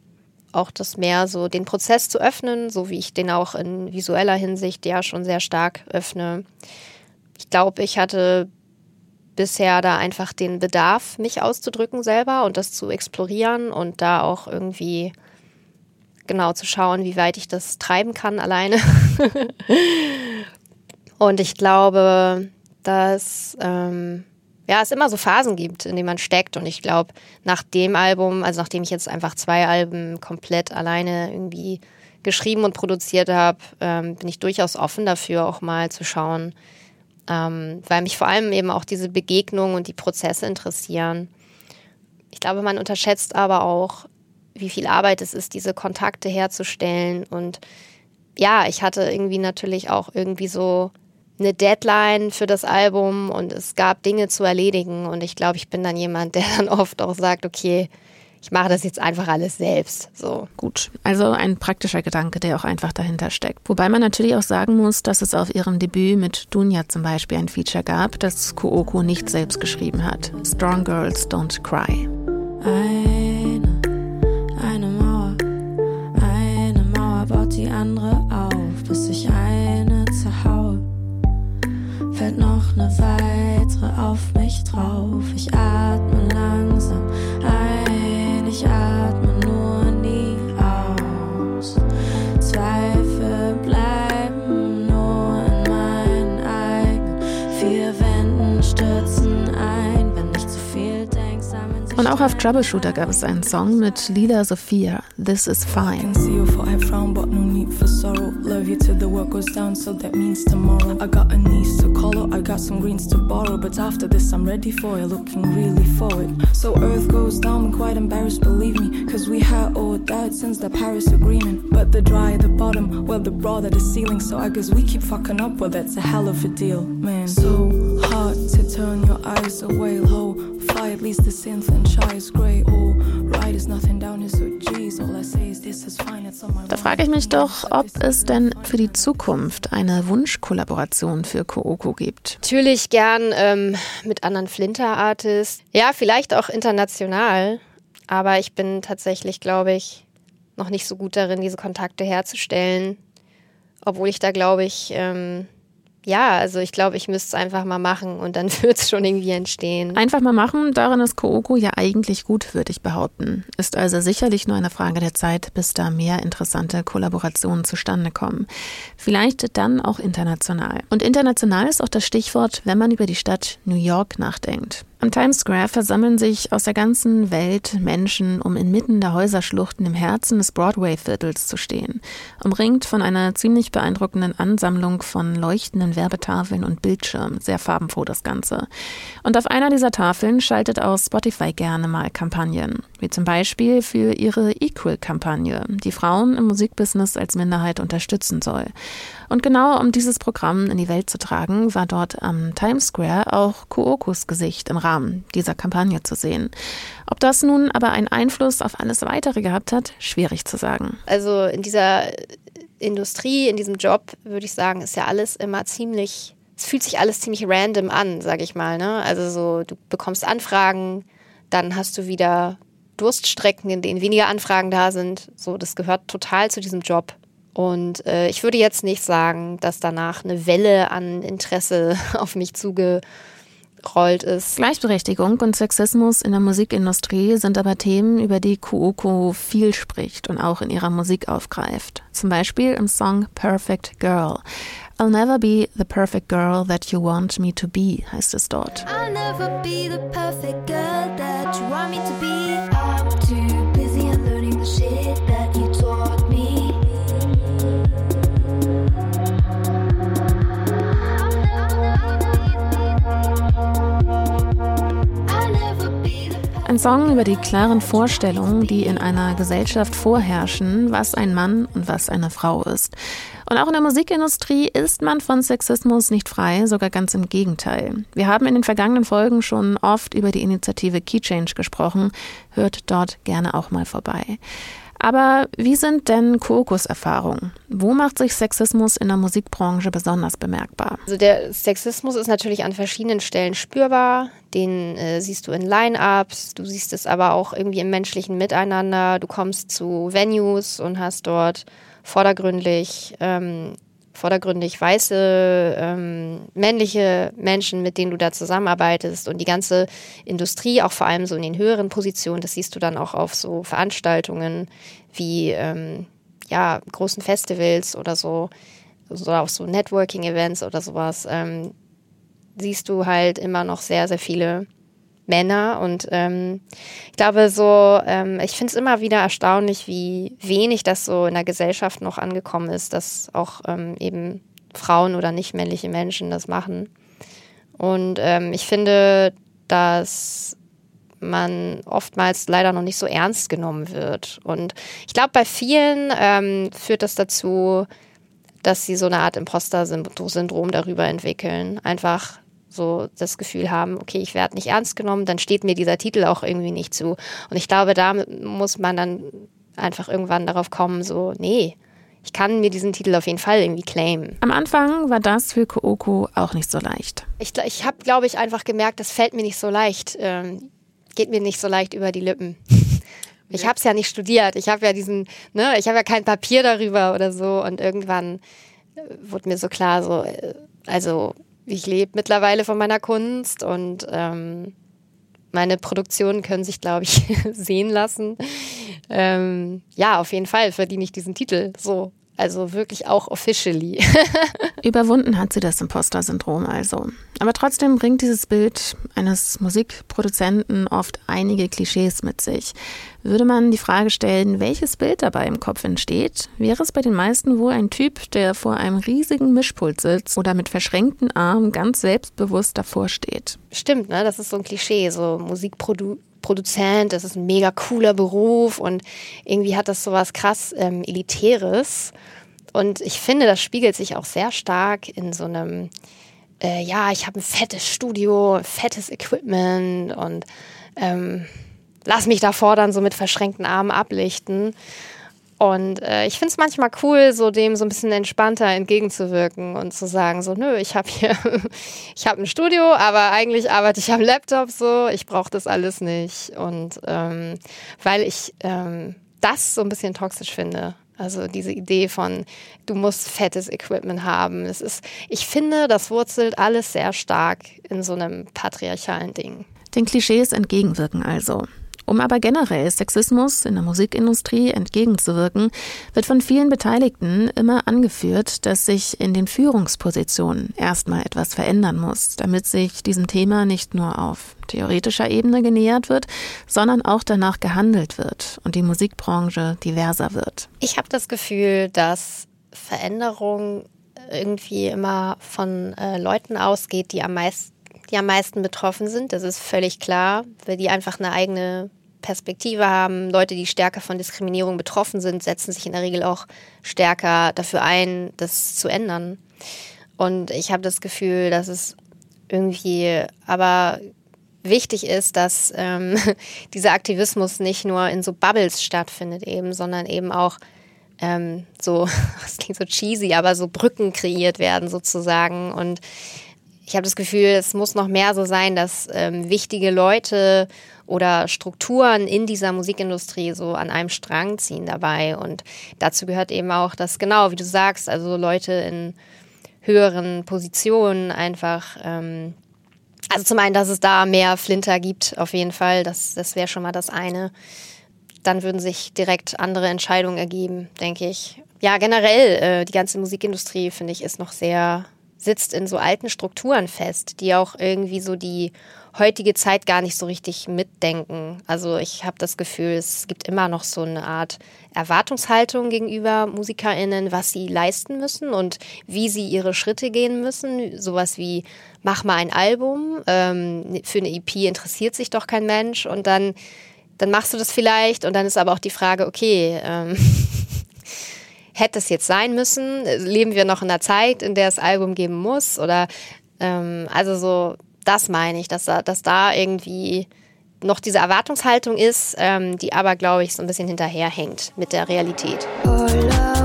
auch das mehr so den Prozess zu öffnen, so wie ich den auch in visueller Hinsicht ja schon sehr stark öffne. Ich glaube, ich hatte bisher da einfach den Bedarf, mich auszudrücken selber und das zu explorieren und da auch irgendwie genau zu schauen, wie weit ich das treiben kann alleine. [LAUGHS] und ich glaube, dass ähm, ja, es immer so Phasen gibt, in denen man steckt. Und ich glaube, nach dem Album, also nachdem ich jetzt einfach zwei Alben komplett alleine irgendwie geschrieben und produziert habe, ähm, bin ich durchaus offen dafür, auch mal zu schauen, ähm, weil mich vor allem eben auch diese Begegnungen und die Prozesse interessieren. Ich glaube, man unterschätzt aber auch, wie viel Arbeit es ist, diese Kontakte herzustellen. Und ja, ich hatte irgendwie natürlich auch irgendwie so eine Deadline für das Album und es gab Dinge zu erledigen. Und ich glaube, ich bin dann jemand, der [LAUGHS] dann oft auch sagt, okay, ich mache das jetzt einfach alles selbst. So. Gut, also ein praktischer Gedanke, der auch einfach dahinter steckt. Wobei man natürlich auch sagen muss, dass es auf ihrem Debüt mit Dunja zum Beispiel ein Feature gab, das Kooko nicht selbst geschrieben hat. Strong Girls Don't Cry. Eine, eine Mauer, eine Mauer baut die andere fällt noch eine weitere auf mich drauf. Ich atme langsam ein, ich atme nur nie aus. Zweifel bleiben nur in meinen eigenen vier Wänden stürzen ein, wenn ich zu viel denk, sammeln sich Und auch auf Troubleshooter gab es einen Song mit Lila Sophia, This is Fine. Love you till the work goes down, so that means tomorrow. I got a niece to call I got some greens to borrow. But after this, I'm ready for it, looking really forward. So Earth goes down, I'm quite embarrassed, believe me. Cause we had all died since the Paris Agreement. But the dry at the bottom, well, the broad at the ceiling. So I guess we keep fucking up, well, that's a hell of a deal, man. So hard to turn your eyes away, low. Fly, at least the synth and shy is grey. All Da frage ich mich doch, ob es denn für die Zukunft eine Wunschkollaboration für Kooko gibt. Natürlich gern ähm, mit anderen Flinter-Artists. Ja, vielleicht auch international. Aber ich bin tatsächlich, glaube ich, noch nicht so gut darin, diese Kontakte herzustellen. Obwohl ich da, glaube ich, ähm, ja, also ich glaube, ich müsste es einfach mal machen und dann [LAUGHS] wird es schon irgendwie entstehen. Einfach mal machen, darin ist Kooko ja eigentlich gut, würde ich behaupten. Ist also sicherlich nur eine Frage der Zeit, bis da mehr interessante Kollaborationen zustande kommen. Vielleicht dann auch international. Und international ist auch das Stichwort, wenn man über die Stadt New York nachdenkt. Am Times Square versammeln sich aus der ganzen Welt Menschen, um inmitten der Häuserschluchten im Herzen des Broadway-Viertels zu stehen, umringt von einer ziemlich beeindruckenden Ansammlung von leuchtenden Werbetafeln und Bildschirmen, sehr farbenfroh das Ganze. Und auf einer dieser Tafeln schaltet auch Spotify gerne mal Kampagnen, wie zum Beispiel für ihre Equal-Kampagne, die Frauen im Musikbusiness als Minderheit unterstützen soll. Und genau um dieses Programm in die Welt zu tragen, war dort am Times Square auch Kuokos Gesicht im Rahmen dieser Kampagne zu sehen. Ob das nun aber einen Einfluss auf alles weitere gehabt hat, schwierig zu sagen. Also in dieser Industrie, in diesem Job, würde ich sagen, ist ja alles immer ziemlich, es fühlt sich alles ziemlich random an, sage ich mal. Ne? Also so, du bekommst Anfragen, dann hast du wieder Durststrecken, in denen weniger Anfragen da sind. So, das gehört total zu diesem Job. Und äh, ich würde jetzt nicht sagen, dass danach eine Welle an Interesse [LAUGHS] auf mich zugerollt ausgerollt ist. Gleichberechtigung und Sexismus in der Musikindustrie sind aber Themen, über die Kuoko viel spricht und auch in ihrer Musik aufgreift. Zum Beispiel im Song Perfect Girl. I'll never be the perfect girl that you want me to be, heißt es dort. I'll never be the perfect girl that you want me to be. I'm too busy learning the shit Ein Song über die klaren Vorstellungen, die in einer Gesellschaft vorherrschen, was ein Mann und was eine Frau ist. Und auch in der Musikindustrie ist man von Sexismus nicht frei, sogar ganz im Gegenteil. Wir haben in den vergangenen Folgen schon oft über die Initiative Key Change gesprochen. Hört dort gerne auch mal vorbei. Aber wie sind denn Kokos Erfahrungen? Wo macht sich Sexismus in der Musikbranche besonders bemerkbar? Also der Sexismus ist natürlich an verschiedenen Stellen spürbar. Den äh, siehst du in Line-ups, du siehst es aber auch irgendwie im menschlichen Miteinander. Du kommst zu Venues und hast dort vordergründig, ähm, vordergründig weiße, ähm, männliche Menschen, mit denen du da zusammenarbeitest und die ganze Industrie, auch vor allem so in den höheren Positionen, das siehst du dann auch auf so Veranstaltungen wie ähm, ja, großen Festivals oder so, oder auch so Networking-Events oder sowas, ähm, siehst du halt immer noch sehr, sehr viele Männer. Und ähm, ich glaube so, ähm, ich finde es immer wieder erstaunlich, wie wenig das so in der Gesellschaft noch angekommen ist, dass auch ähm, eben Frauen oder nicht männliche Menschen das machen. Und ähm, ich finde, dass man oftmals leider noch nicht so ernst genommen wird. Und ich glaube, bei vielen ähm, führt das dazu, dass sie so eine Art Imposter-Syndrom darüber entwickeln. Einfach so das Gefühl haben, okay, ich werde nicht ernst genommen, dann steht mir dieser Titel auch irgendwie nicht zu. Und ich glaube, da muss man dann einfach irgendwann darauf kommen, so, nee, ich kann mir diesen Titel auf jeden Fall irgendwie claimen. Am Anfang war das für Kooko auch nicht so leicht. Ich, ich habe, glaube ich, einfach gemerkt, das fällt mir nicht so leicht, ähm, geht mir nicht so leicht über die Lippen. [LAUGHS] Ich habe es ja nicht studiert. Ich habe ja diesen, ne, ich habe ja kein Papier darüber oder so. Und irgendwann äh, wurde mir so klar, so, äh, also ich lebe mittlerweile von meiner Kunst und ähm, meine Produktionen können sich, glaube ich, [LAUGHS] sehen lassen. Ähm, ja, auf jeden Fall verdiene ich diesen Titel. So. Also wirklich auch officially. [LAUGHS] Überwunden hat sie das Imposter-Syndrom also. Aber trotzdem bringt dieses Bild eines Musikproduzenten oft einige Klischees mit sich. Würde man die Frage stellen, welches Bild dabei im Kopf entsteht, wäre es bei den meisten wohl ein Typ, der vor einem riesigen Mischpult sitzt oder mit verschränkten Armen ganz selbstbewusst davor steht. Stimmt, ne? Das ist so ein Klischee, so Musikprodu Produzent, das ist ein mega cooler Beruf und irgendwie hat das so was krass ähm, Elitäres. Und ich finde, das spiegelt sich auch sehr stark in so einem, äh, ja, ich habe ein fettes Studio, fettes Equipment und ähm, lass mich davor dann so mit verschränkten Armen ablichten. Und äh, ich finde es manchmal cool, so dem so ein bisschen entspannter entgegenzuwirken und zu sagen, so, nö, ich habe hier, [LAUGHS] ich habe ein Studio, aber eigentlich arbeite ich am Laptop so, ich brauche das alles nicht. Und ähm, weil ich ähm, das so ein bisschen toxisch finde. Also diese Idee von, du musst fettes Equipment haben. Es ist, ich finde, das wurzelt alles sehr stark in so einem patriarchalen Ding. Den Klischees entgegenwirken also. Um aber generell Sexismus in der Musikindustrie entgegenzuwirken, wird von vielen Beteiligten immer angeführt, dass sich in den Führungspositionen erstmal etwas verändern muss, damit sich diesem Thema nicht nur auf theoretischer Ebene genähert wird, sondern auch danach gehandelt wird und die Musikbranche diverser wird. Ich habe das Gefühl, dass Veränderung irgendwie immer von äh, Leuten ausgeht, die am meisten die am meisten betroffen sind. Das ist völlig klar, weil die einfach eine eigene Perspektive haben. Leute, die stärker von Diskriminierung betroffen sind, setzen sich in der Regel auch stärker dafür ein, das zu ändern. Und ich habe das Gefühl, dass es irgendwie aber wichtig ist, dass ähm, [LAUGHS] dieser Aktivismus nicht nur in so Bubbles stattfindet eben, sondern eben auch ähm, so, [LAUGHS] das klingt so cheesy, aber so Brücken kreiert werden sozusagen. Und ich habe das Gefühl, es muss noch mehr so sein, dass ähm, wichtige Leute oder Strukturen in dieser Musikindustrie so an einem Strang ziehen dabei. Und dazu gehört eben auch, dass genau, wie du sagst, also Leute in höheren Positionen einfach ähm, Also zum einen, dass es da mehr Flinter gibt, auf jeden Fall. Das, das wäre schon mal das eine. Dann würden sich direkt andere Entscheidungen ergeben, denke ich. Ja, generell, äh, die ganze Musikindustrie, finde ich, ist noch sehr, sitzt in so alten Strukturen fest, die auch irgendwie so die heutige Zeit gar nicht so richtig mitdenken. Also ich habe das Gefühl, es gibt immer noch so eine Art Erwartungshaltung gegenüber Musikerinnen, was sie leisten müssen und wie sie ihre Schritte gehen müssen. Sowas wie, mach mal ein Album, ähm, für eine EP interessiert sich doch kein Mensch und dann, dann machst du das vielleicht und dann ist aber auch die Frage, okay, ähm, [LAUGHS] hätte es jetzt sein müssen? Leben wir noch in einer Zeit, in der es Album geben muss? Oder ähm, also so das meine ich, dass da, dass da irgendwie noch diese Erwartungshaltung ist, ähm, die aber, glaube ich, so ein bisschen hinterherhängt mit der Realität. Ein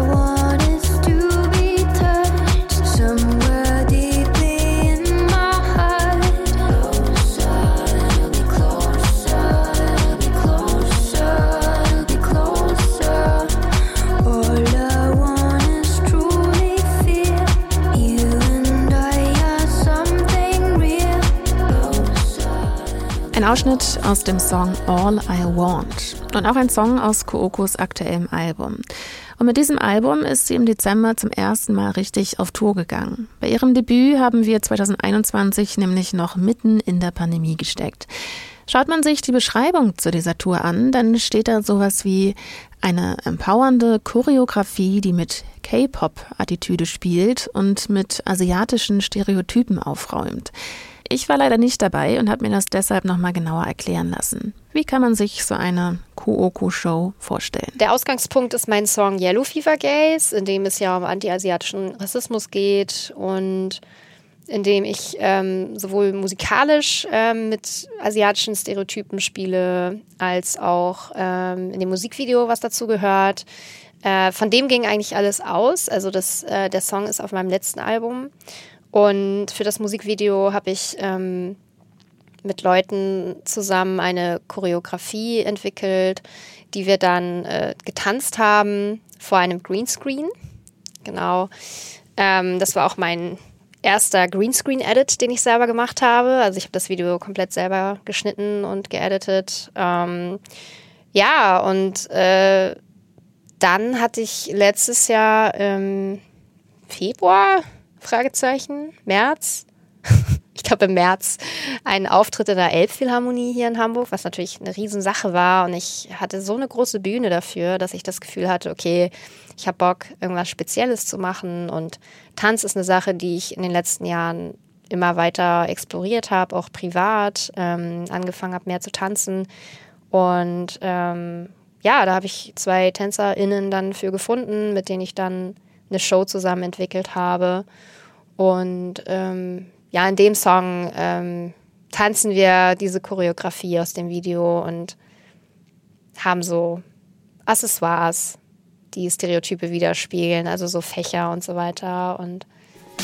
Ausschnitt aus dem Song All I Want und auch ein Song aus Kookos aktuellem Album. Und mit diesem Album ist sie im Dezember zum ersten Mal richtig auf Tour gegangen. Bei ihrem Debüt haben wir 2021 nämlich noch mitten in der Pandemie gesteckt. Schaut man sich die Beschreibung zu dieser Tour an, dann steht da sowas wie eine empowernde Choreografie, die mit K-Pop-Attitüde spielt und mit asiatischen Stereotypen aufräumt. Ich war leider nicht dabei und habe mir das deshalb nochmal genauer erklären lassen. Wie kann man sich so eine Kuoku-Show vorstellen? Der Ausgangspunkt ist mein Song Yellow Fever Gaze, in dem es ja um anti-asiatischen Rassismus geht und in dem ich ähm, sowohl musikalisch ähm, mit asiatischen Stereotypen spiele, als auch ähm, in dem Musikvideo, was dazu gehört. Äh, von dem ging eigentlich alles aus. Also das, äh, der Song ist auf meinem letzten Album. Und für das Musikvideo habe ich ähm, mit Leuten zusammen eine Choreografie entwickelt, die wir dann äh, getanzt haben vor einem Greenscreen. Genau. Ähm, das war auch mein erster Greenscreen-Edit, den ich selber gemacht habe. Also ich habe das Video komplett selber geschnitten und geeditet. Ähm, ja, und äh, dann hatte ich letztes Jahr im Februar Fragezeichen, März. [LAUGHS] ich glaube im März einen Auftritt in der Elbphilharmonie hier in Hamburg, was natürlich eine Riesensache war. Und ich hatte so eine große Bühne dafür, dass ich das Gefühl hatte, okay, ich habe Bock, irgendwas Spezielles zu machen. Und Tanz ist eine Sache, die ich in den letzten Jahren immer weiter exploriert habe, auch privat, ähm, angefangen habe, mehr zu tanzen. Und ähm, ja, da habe ich zwei TänzerInnen dann für gefunden, mit denen ich dann eine Show zusammen entwickelt habe. Und ähm, ja, in dem Song ähm, tanzen wir diese Choreografie aus dem Video und haben so Accessoires, die Stereotype widerspiegeln, also so Fächer und so weiter. Und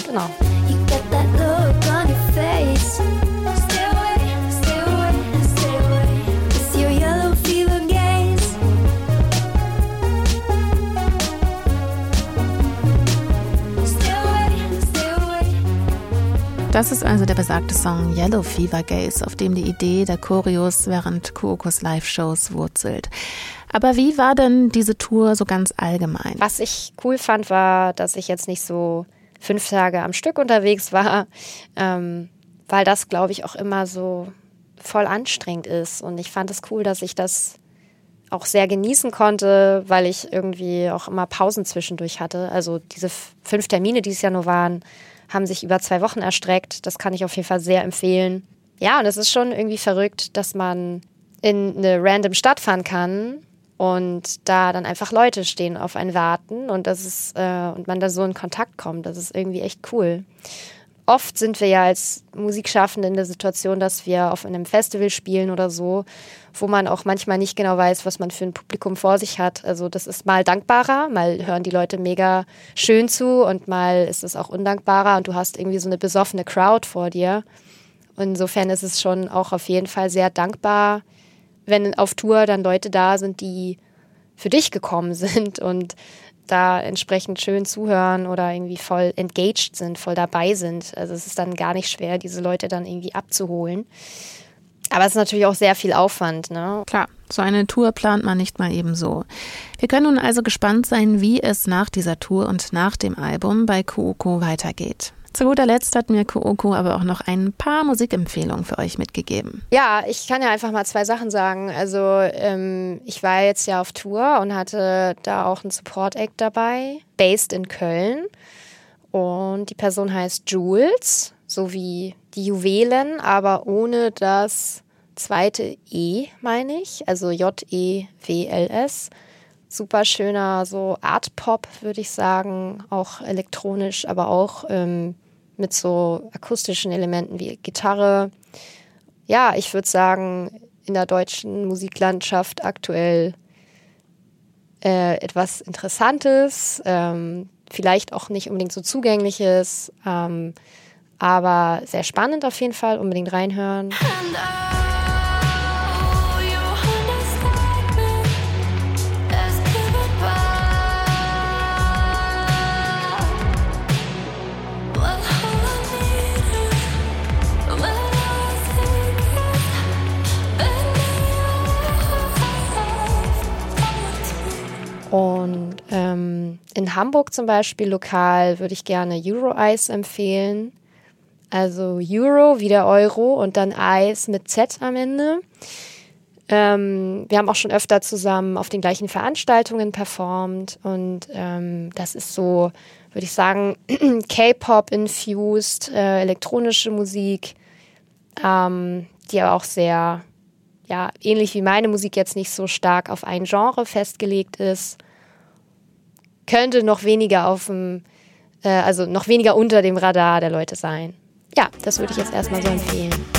genau. You get that look on your face. Das ist also der besagte Song Yellow Fever Gaze, auf dem die Idee der Choreos während Kuokos Live-Shows wurzelt. Aber wie war denn diese Tour so ganz allgemein? Was ich cool fand, war, dass ich jetzt nicht so fünf Tage am Stück unterwegs war, ähm, weil das, glaube ich, auch immer so voll anstrengend ist. Und ich fand es cool, dass ich das auch sehr genießen konnte, weil ich irgendwie auch immer Pausen zwischendurch hatte. Also diese fünf Termine, die es ja nur waren, haben sich über zwei Wochen erstreckt. Das kann ich auf jeden Fall sehr empfehlen. Ja, und es ist schon irgendwie verrückt, dass man in eine random Stadt fahren kann und da dann einfach Leute stehen auf einen warten und das ist äh, und man da so in Kontakt kommt. Das ist irgendwie echt cool oft sind wir ja als Musikschaffende in der Situation, dass wir auf einem Festival spielen oder so, wo man auch manchmal nicht genau weiß, was man für ein Publikum vor sich hat. Also das ist mal dankbarer, mal hören die Leute mega schön zu und mal ist es auch undankbarer und du hast irgendwie so eine besoffene Crowd vor dir. insofern ist es schon auch auf jeden Fall sehr dankbar, wenn auf Tour dann Leute da sind, die für dich gekommen [LAUGHS] sind und da entsprechend schön zuhören oder irgendwie voll engaged sind, voll dabei sind. Also es ist dann gar nicht schwer, diese Leute dann irgendwie abzuholen. Aber es ist natürlich auch sehr viel Aufwand, ne? Klar, so eine Tour plant man nicht mal eben so. Wir können nun also gespannt sein, wie es nach dieser Tour und nach dem Album bei Kuoko weitergeht. Zu guter Letzt hat mir Kooko aber auch noch ein paar Musikempfehlungen für euch mitgegeben. Ja, ich kann ja einfach mal zwei Sachen sagen. Also ähm, ich war jetzt ja auf Tour und hatte da auch einen Support-Act dabei, based in Köln. Und die Person heißt Jules, so wie die Juwelen, aber ohne das zweite E, meine ich. Also J-E-W-L-S super schöner so Art Pop, würde ich sagen, auch elektronisch, aber auch ähm, mit so akustischen Elementen wie Gitarre. Ja, ich würde sagen, in der deutschen Musiklandschaft aktuell äh, etwas Interessantes, ähm, vielleicht auch nicht unbedingt so zugängliches, ähm, aber sehr spannend auf jeden Fall, unbedingt reinhören. Und ähm, in Hamburg zum Beispiel lokal würde ich gerne Euro Eis empfehlen. Also Euro wie der Euro und dann Eis mit Z am Ende. Ähm, wir haben auch schon öfter zusammen auf den gleichen Veranstaltungen performt und ähm, das ist so, würde ich sagen, [CLEARS THROAT] K-Pop infused, äh, elektronische Musik, ähm, die aber auch sehr ja, ähnlich wie meine Musik jetzt nicht so stark auf ein Genre festgelegt ist, könnte noch weniger auf dem, äh, also noch weniger unter dem Radar der Leute sein. Ja, das würde ich jetzt erstmal so empfehlen.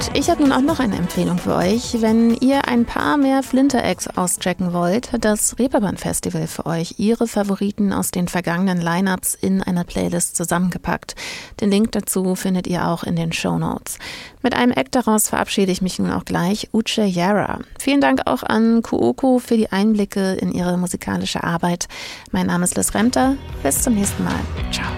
Und ich habe nun auch noch eine Empfehlung für euch. Wenn ihr ein paar mehr Flinter-Eggs auschecken wollt, hat das Reeperbahn Festival für euch ihre Favoriten aus den vergangenen Lineups in einer Playlist zusammengepackt. Den Link dazu findet ihr auch in den Show Notes. Mit einem Act daraus verabschiede ich mich nun auch gleich, Uche Yara. Vielen Dank auch an Kuoko für die Einblicke in ihre musikalische Arbeit. Mein Name ist Liz Remter. Bis zum nächsten Mal. Ciao.